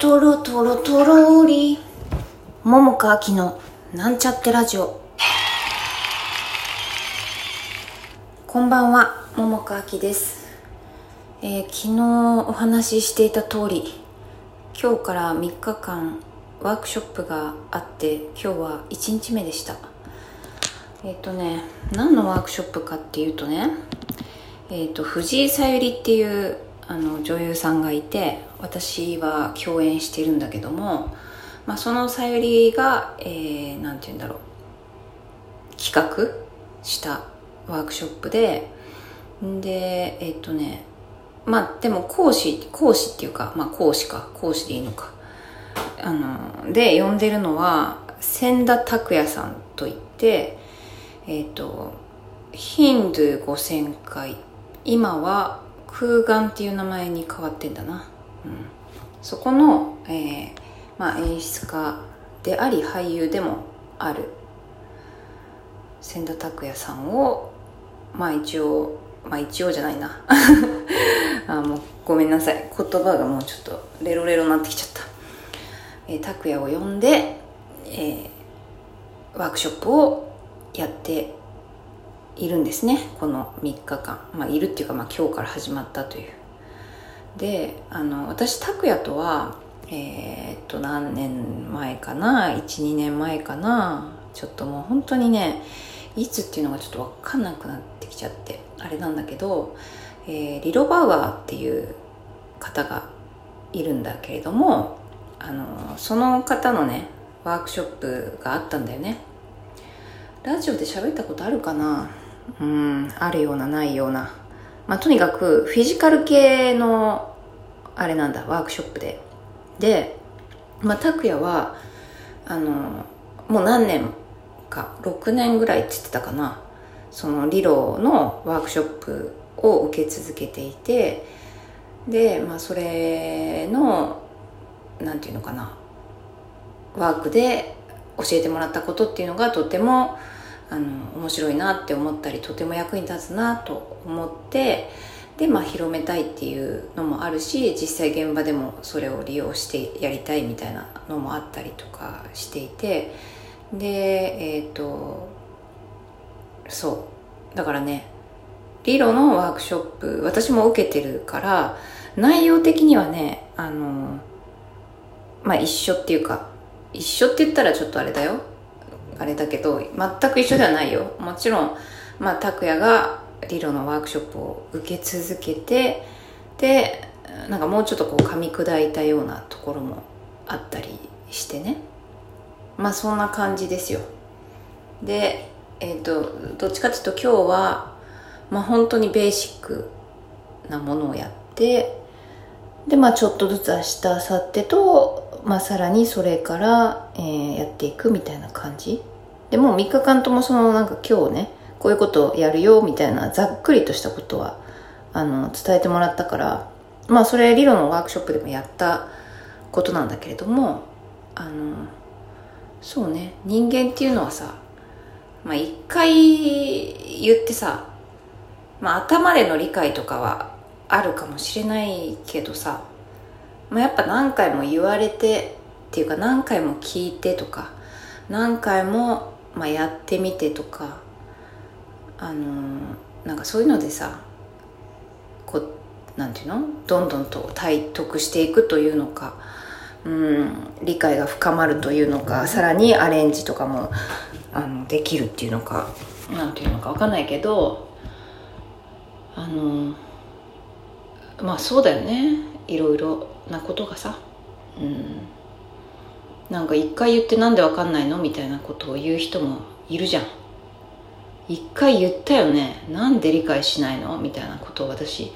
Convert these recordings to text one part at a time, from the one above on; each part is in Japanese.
トロトロトローリ桃佳明のなんちゃってラジオ。こんばんは桃佳明です、えー昨日お話ししていた通り今日から3日間ワークショップがあって今日は1日目でした。えっ、とね何のワークショップかっていうとねえー、と藤井さゆりっていうあの女優さんがいて私は共演してるんだけども、まあ、そのさゆりが、えー、なんて言うんだろう企画したワークショップででえっ、とねまあでも講師講師っていうかまあ講師か講師でいいのかあので呼んでるのは千田拓也さんといってえっ、とヒンドゥー5000回今は空眼っていう名前に変わってんだな、うん、そこの、えーまあ、演出家であり俳優でもある。千田拓也さんをまあ一応まあ一応じゃないな。あもうごめんなさい。言葉がもうちょっとレロレロになってきちゃった、えー拓也を呼んで、えーワークショップをやっているんですね。この3日間。まあいるっていうか、まあ、今日から始まったという。であの私拓也とはえーっと何年前かな？12年前かな？ちょっともう本当にねいつっていうのがちょっと分かんなくなってきちゃってあれなんだけど、えーリロ・バウアーっていう方がいるんだけれどもあのその方のねワークショップがあったんだよね。ラジオで喋ったことあるかな？うんあるようなないような。まあとにかくフィジカル系のあれなんだワークショップで。でまあ拓也はあのもう何年か6年ぐらいって言ってたかな。そのリロのワークショップを受け続けていてでまあそれのなんていうのかな。ワークで教えてもらったことっていうのがとてもあの面白いなって思ったりとても役に立つなと思ってでまあ広めたいっていうのもあるし実際現場でもそれを利用してやりたいみたいなのもあったりとかしていてでえっ、とそう。だからねリロのワークショップ私も受けてるから内容的にはねあのまあ一緒っていうか一緒って言ったらちょっとあれだよ。あれだけど全く一緒ではないよ。もちろんまあ拓也がリロのワークショップを受け続けてでなんかもうちょっとこう噛み砕いたようなところもあったりしてね。まあそんな感じですよ。でえっ、とどっちかっていうと今日はまあ本当にベーシックなものをやってでまあちょっとずつ明日明後日と、まあ、さらにそれから、えーやっていくみたいな感じでもう3日間ともそのなんか今日ねこういうことをやるよみたいなざっくりとしたことはあの伝えてもらったからまあそれ理論のワークショップでもやったことなんだけれどもあのそうね人間っていうのはさまあ一回言ってさまあ頭での理解とかはあるかもしれないけどさ、まあ、やっぱ何回も言われてっていうか何回も聞いてとか何回も、まあ、やってみてとかあのーなんかそういうのでさこうなんていうの？どんどんと体得していくというのかうん理解が深まるというのかさらにアレンジとかもあのできるっていうのかなんていうのかわかんないけどあのまあそうだよね。いろいろなことがさ。うんなんか一回言ってなんでわかんないのみたいなことを言う人もいるじゃん。一回言ったよね。なんで理解しないの？みたいなことを私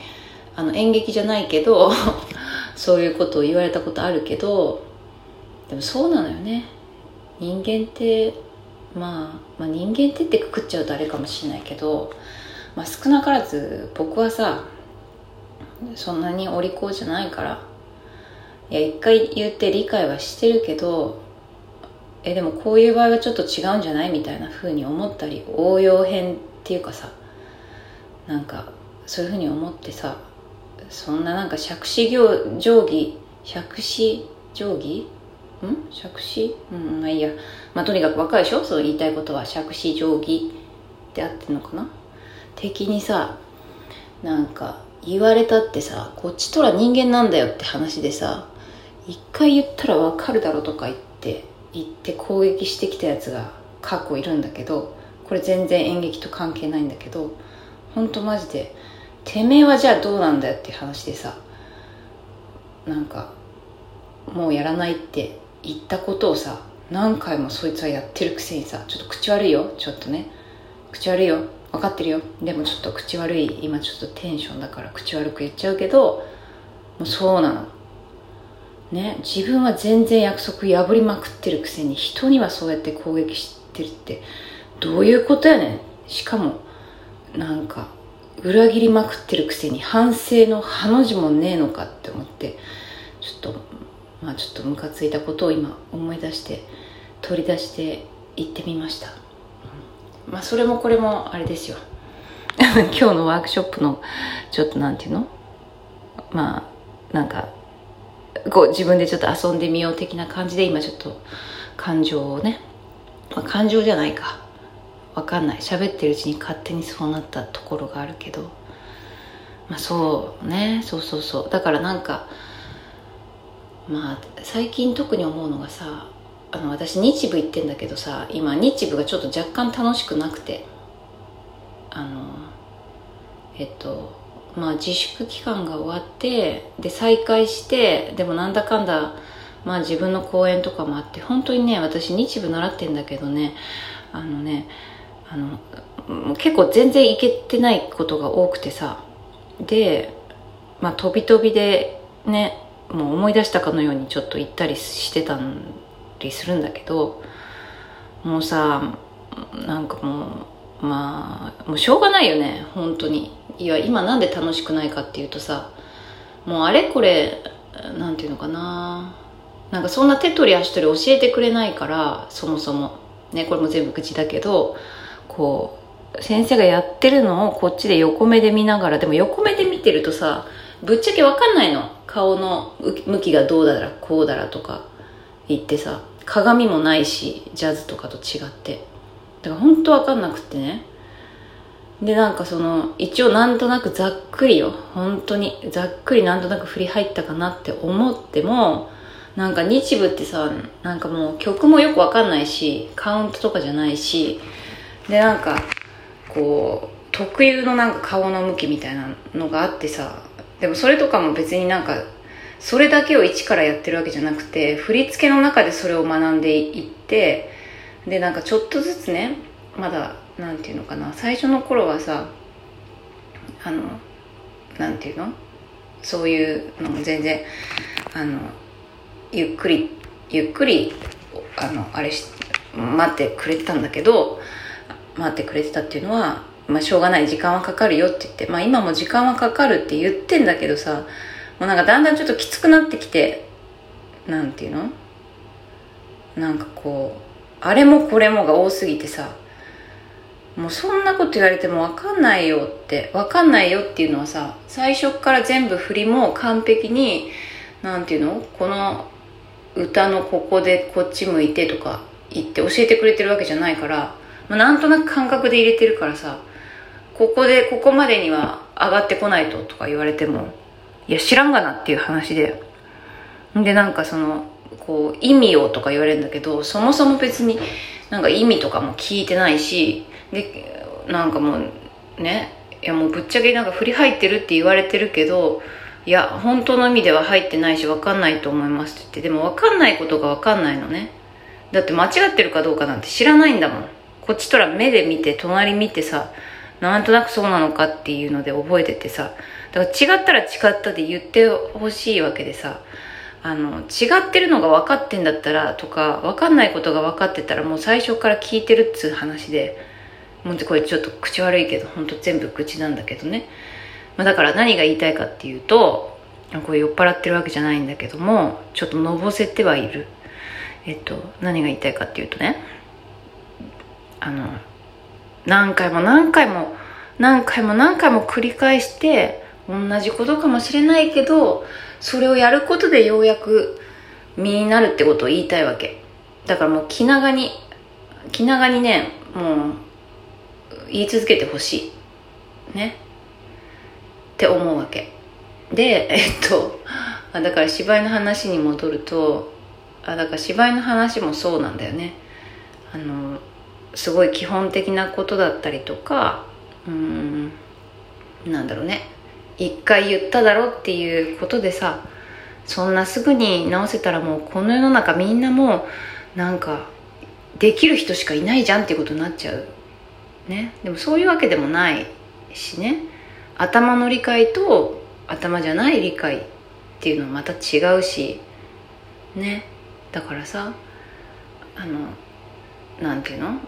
あの演劇じゃないけど そういうことを言われたことあるけどでもそうなのよね。人間って、まあ、まあ人間ってってくくっちゃうとあれかもしれないけど、まあ、少なからず僕はさそんなにお利口じゃないからいや一回言って理解はしてるけどえでもこういう場合はちょっと違うんじゃないみたいな風に思ったり応用編っていうかさなんかそういう風に思ってさそんななんか杓子行定規杓子定規ん？杓子？うんまあいいや。まあとにかく分かるでしょ？その言いたいことは杓子定規ってあってんのかな？敵にさなんか言われたってさこっちとら人間なんだよって話でさ一回言ったら分かるだろとか言って言って攻撃してきたやつが過去いるんだけどこれ全然演劇と関係ないんだけど本当マジでてめえはじゃあどうなんだよって話でさなんかもうやらないって言ったことをさ何回もそいつはやってるくせにさちょっと口悪いよちょっとね。口悪いよ分かってるよ。でもちょっと口悪い今ちょっとテンションだから口悪く言っちゃうけどもうそうなの。ね自分は全然約束破りまくってるくせに人にはそうやって攻撃してるってどういうことやねん。しかもなんか裏切りまくってるくせに反省のハの字もねえのかって思ってちょっとまあちょっとムカついたことを今思い出して取り出して言ってみました、まあそれもこれもあれですよ。今日のワークショップのちょっとなんていうの？まあなんかこう自分でちょっと遊んでみよう的な感じで今ちょっと感情をね、まあ、感情じゃないか。わかんない。喋ってるうちに勝手にそうなったところがあるけど。まあそうね。そうそうそう。だからなんかまあ最近特に思うのがさあの私日舞行ってんだけどさ今日舞がちょっと若干楽しくなくて。あのえっとまあ自粛期間が終わってで再開してでもなんだかんだまあ自分の公演とかもあって本当にね私日舞習ってんだけどねあのねあの結構全然いけてないことが多くてさでまあ飛び飛びでねもう思い出したかのようにちょっと行ったりしてたりするんだけどもうさなんかもうまあもうしょうがないよね本当に。いや今なんで楽しくないかっていうとさもうあれこれなんていうのかな。なんかそんな手取り足取り教えてくれないからそもそも。ねこれも全部口だけどこう先生がやってるのをこっちで横目で見ながらでも横目で見てるとさぶっちゃけわかんないの。顔の向きがどうだらこうだらとか言ってさ鏡もないしジャズとかと違って。だから本当わかんなくってね。でなんかその一応なんとなくざっくりよ。本当にざっくりなんとなく振り入ったかなって思ってもなんか日舞ってさなんかもう曲もよくわかんないしカウントとかじゃないしでなんかこう特有のなんか顔の向きみたいなのがあってさでもそれとかも別になんかそれだけを一からやってるわけじゃなくて振り付けの中でそれを学んでいってでなんかちょっとずつねまだなんていうのかな。最初の頃はさあのなんていうの？そういうのも全然あのゆっくりゆっくりあのあれし待ってくれてたんだけど待ってくれてたっていうのは、まあ、しょうがない。時間はかかるよって言って、まあ、今も時間はかかるって言ってんだけどさもうなんかだんだんちょっときつくなってきてなんていうの？なんかこうあれもこれもが多すぎてさもうそんなこと言われても分かんないよって分かんないよっていうのはさ最初から全部振りも完璧になんていうの？この歌のここでこっち向いてとか言って教えてくれてるわけじゃないから、まあ、なんとなく感覚で入れてるからさここでここまでには上がってこないととか言われてもいや知らんがなっていう話で。でなんかそのこう意味をとか言われるんだけどそもそも別になんか意味とかも聞いてないしでなんかもうねいやもうぶっちゃけなんか振り入ってるって言われてるけどいや本当の意味では入ってないし分かんないと思いますって言ってでも分かんないことが分かんないのね。だって間違ってるかどうかなんて知らないんだもん。こっちとら目で見て隣見てさなんとなくそうなのかっていうので覚えててさ。だから違ったら違ったで言ってほしいわけでさ。あの違ってるのが分かってんだったらとか分かんないことが分かってたらもう最初から聞いてるっつう話で。もうこれちょっと口悪いけど本当全部口なんだけどね、まあ、だから何が言いたいかっていうとこれ酔っ払ってるわけじゃないんだけどもちょっとのぼせてはいる。えっと何が言いたいかっていうとねあの何回も何回も何回も何回も繰り返して同じことかもしれないけどそれをやることでようやく身になるってことを言いたいわけ。だからもう気長に気長にねもう言い続けてほしい。ね。って思うわけ。でえっとだから芝居の話に戻るとあだから芝居の話もそうなんだよね。あのすごい基本的なことだったりとかうんなんだろうね。一回言っただろっていうことでさそんなすぐに直せたらもうこの世の中みんなもうなんかできる人しかいないじゃんっていうことになっちゃう。ね。でもそういうわけでもないしね。頭の理解と頭じゃない理解っていうのはまた違うしね。だからさあのなんていうの？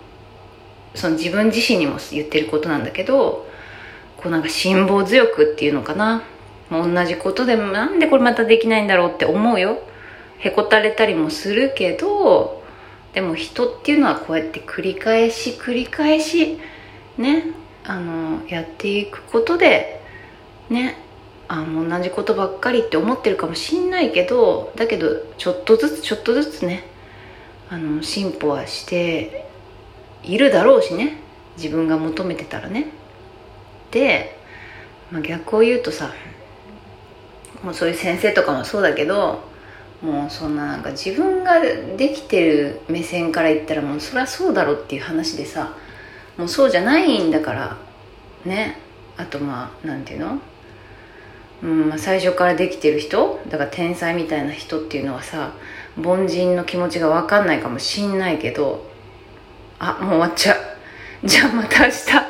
その自分自身にも言ってることなんだけどこうなんか辛抱強くっていうのかな。同じことでもなんでこれまたできないんだろうって思うよ。へこたれたりもするけどでも人っていうのはこうやって繰り返し繰り返しねあのやっていくことでねあも同じことばっかりって思ってるかもしんないけどだけどちょっとずつちょっとずつねあの進歩はしているだろうしね自分が求めてたらね。で、まあ、逆を言うとさもうそういう先生とかもそうだけどもうそんななんか自分ができてる目線から言ったらもうそりゃそうだろっていう話でさもうそうじゃないんだからね。あとまあなんていうの？うんま、最初からできてる人？だから天才みたいな人っていうのはさ凡人の気持ちが分かんないかもしんないけどあもう終わっちゃう。じゃあまた明日。